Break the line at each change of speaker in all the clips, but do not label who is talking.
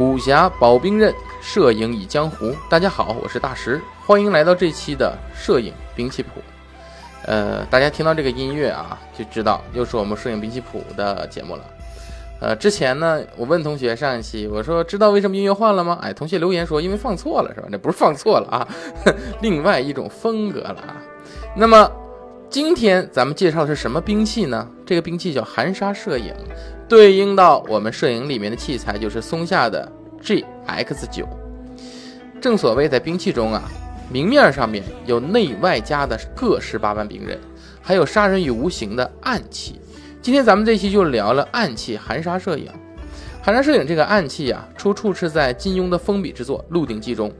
武侠保兵刃，摄影倚江湖。大家好，我是大石，欢迎来到这期的摄影兵器谱。呃，大家听到这个音乐啊，就知道又是我们摄影兵器谱的节目了。呃，之前呢，我问同学上一期，我说知道为什么音乐换了吗？哎，同学留言说因为放错了是吧？那不是放错了啊，另外一种风格了啊。那么今天咱们介绍的是什么兵器呢？这个兵器叫含沙摄影。对应到我们摄影里面的器材就是松下的 GX9。正所谓在兵器中啊，明面上面有内外加的各十八般兵刃，还有杀人于无形的暗器。今天咱们这期就聊了暗器含沙射影。含沙射影这个暗器啊，出处是在金庸的封笔之作《鹿鼎记》中，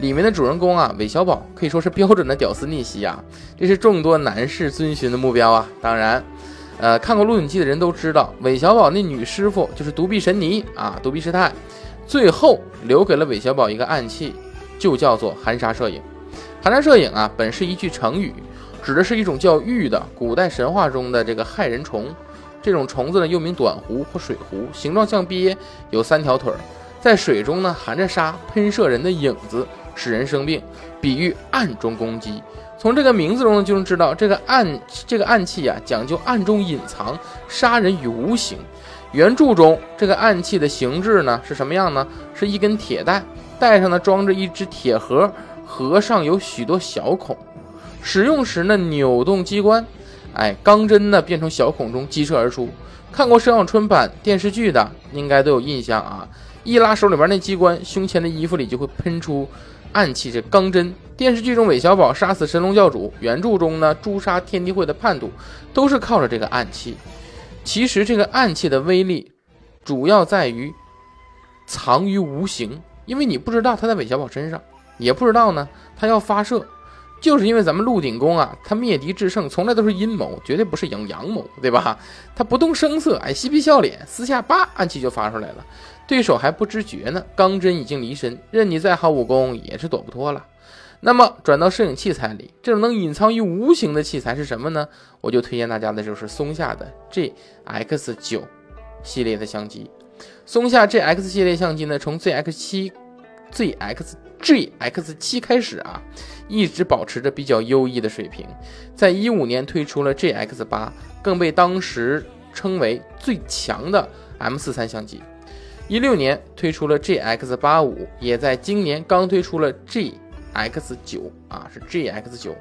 里面的主人公啊韦小宝可以说是标准的屌丝逆袭啊，这是众多男士遵循的目标啊。当然。呃，看过《鹿鼎记》的人都知道，韦小宝那女师傅就是独臂神尼啊，独臂师太，最后留给了韦小宝一个暗器，就叫做含沙摄影。含沙摄影啊，本是一句成语，指的是一种叫玉的古代神话中的这个害人虫。这种虫子呢，又名短狐或水狐，形状像鳖，有三条腿，在水中呢含着沙，喷射人的影子，使人生病，比喻暗中攻击。从这个名字中，就能知道这个暗这个暗器啊，讲究暗中隐藏，杀人于无形。原著中这个暗器的形制呢是什么样呢？是一根铁带，带上呢装着一只铁盒，盒上有许多小孔。使用时呢扭动机关，哎，钢针呢便从小孔中激射而出。看过摄像春版电视剧的应该都有印象啊，一拉手里边那机关，胸前的衣服里就会喷出。暗器这钢针，电视剧中韦小宝杀死神龙教主，原著中呢诛杀天地会的叛徒，都是靠着这个暗器。其实这个暗器的威力，主要在于藏于无形，因为你不知道他在韦小宝身上，也不知道呢他要发射，就是因为咱们鹿鼎公啊，他灭敌制胜从来都是阴谋，绝对不是阳阳谋，对吧？他不动声色，哎，嬉皮笑脸，私下叭暗器就发出来了。对手还不知觉呢，钢针已经离身，任你再好武功也是躲不脱了。那么转到摄影器材里，这种能隐藏于无形的器材是什么呢？我就推荐大家的就是松下的 GX9 系列的相机。松下 GX 系列相机呢，从 ZX7、ZX、GX7 开始啊，一直保持着比较优异的水平。在一五年推出了 GX8，更被当时称为最强的 M43 相机。一六年推出了 GX 八五，也在今年刚推出了 GX 九啊，是 GX 九。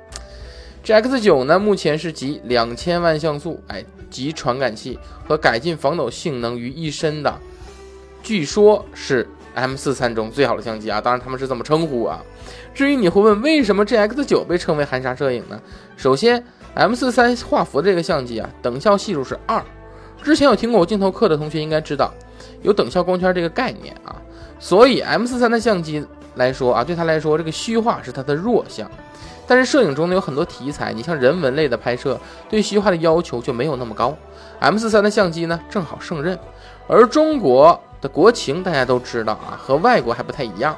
GX 九呢，目前是集两千万像素，哎，集传感器和改进防抖性能于一身的，据说是 M 四三中最好的相机啊，当然他们是这么称呼啊。至于你会问，为什么 GX 九被称为含沙摄影呢？首先，M 四三画幅这个相机啊，等效系数是二。之前有听过我镜头课的同学应该知道。有等效光圈这个概念啊，所以 M 四三的相机来说啊，对它来说这个虚化是它的弱项。但是摄影中呢有很多题材，你像人文类的拍摄，对虚化的要求就没有那么高。M 四三的相机呢正好胜任。而中国的国情大家都知道啊，和外国还不太一样。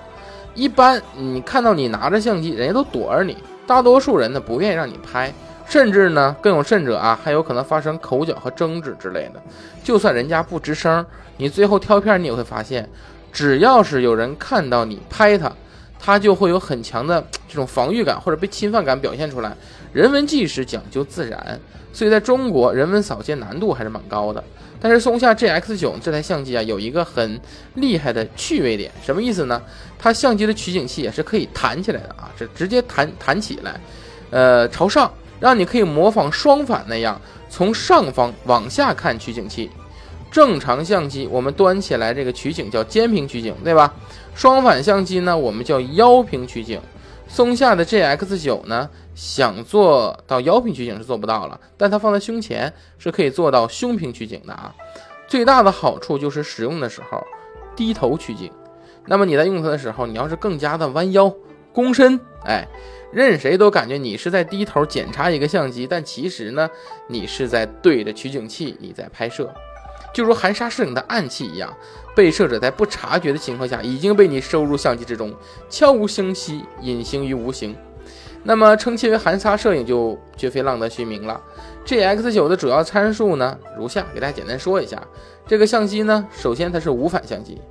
一般你看到你拿着相机，人家都躲着你，大多数人呢不愿意让你拍。甚至呢，更有甚者啊，还有可能发生口角和争执之类的。就算人家不吱声，你最后挑片，你也会发现，只要是有人看到你拍他，他就会有很强的这种防御感或者被侵犯感表现出来。人文纪实讲究自然，所以在中国人文扫街难度还是蛮高的。但是松下 GX9 这台相机啊，有一个很厉害的趣味点，什么意思呢？它相机的取景器也是可以弹起来的啊，这直接弹弹起来，呃，朝上。让你可以模仿双反那样，从上方往下看取景器。正常相机我们端起来这个取景叫肩平取景，对吧？双反相机呢，我们叫腰平取景。松下的 GX9 呢，想做到腰平取景是做不到了，但它放在胸前是可以做到胸平取景的啊。最大的好处就是使用的时候低头取景。那么你在用它的时候，你要是更加的弯腰弓身，哎。任谁都感觉你是在低头检查一个相机，但其实呢，你是在对着取景器，你在拍摄，就如含沙摄影的暗器一样，被摄者在不察觉的情况下已经被你收入相机之中，悄无声息，隐形于无形。那么称其为含沙摄影就绝非浪得虚名了。GX9 的主要参数呢如下，给大家简单说一下。这个相机呢，首先它是无反相机。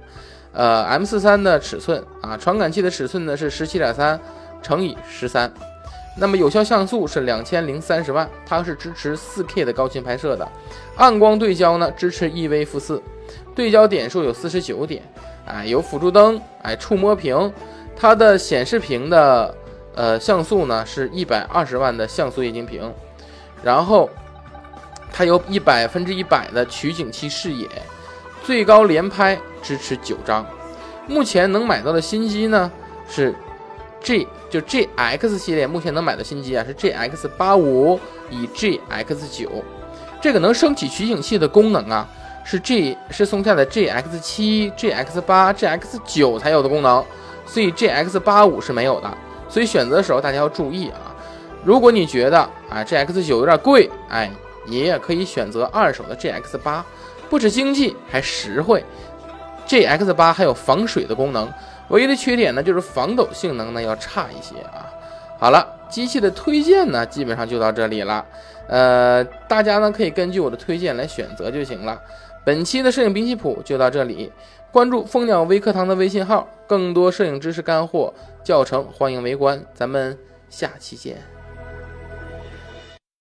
呃，M 四三的尺寸啊，传感器的尺寸呢是十七点三乘以十三。那么有效像素是两千零三十万，它是支持四 K 的高清拍摄的。暗光对焦呢支持 E V 负四，对焦点数有四十九点。哎，有辅助灯，哎，触摸屏，它的显示屏的呃像素呢是一百二十万的像素液晶屏，然后它有一百分之一百的取景器视野，最高连拍支持九张。目前能买到的新机呢是 G 就 GX 系列，目前能买的新机啊是 GX 八五以 GX 九，这个能升起取景器的功能啊。是 G 是松下的 GX 七、GX 八、GX 九才有的功能，所以 GX 八五是没有的。所以选择的时候大家要注意啊。如果你觉得啊 GX 九有点贵，哎，你也可以选择二手的 GX 八，不止经济还实惠。GX 八还有防水的功能，唯一的缺点呢就是防抖性能呢要差一些啊。好了，机器的推荐呢基本上就到这里了，呃，大家呢可以根据我的推荐来选择就行了。本期的摄影兵器谱就到这里，关注蜂鸟微课堂的微信号，更多摄影知识干货教程欢迎围观，咱们下期见。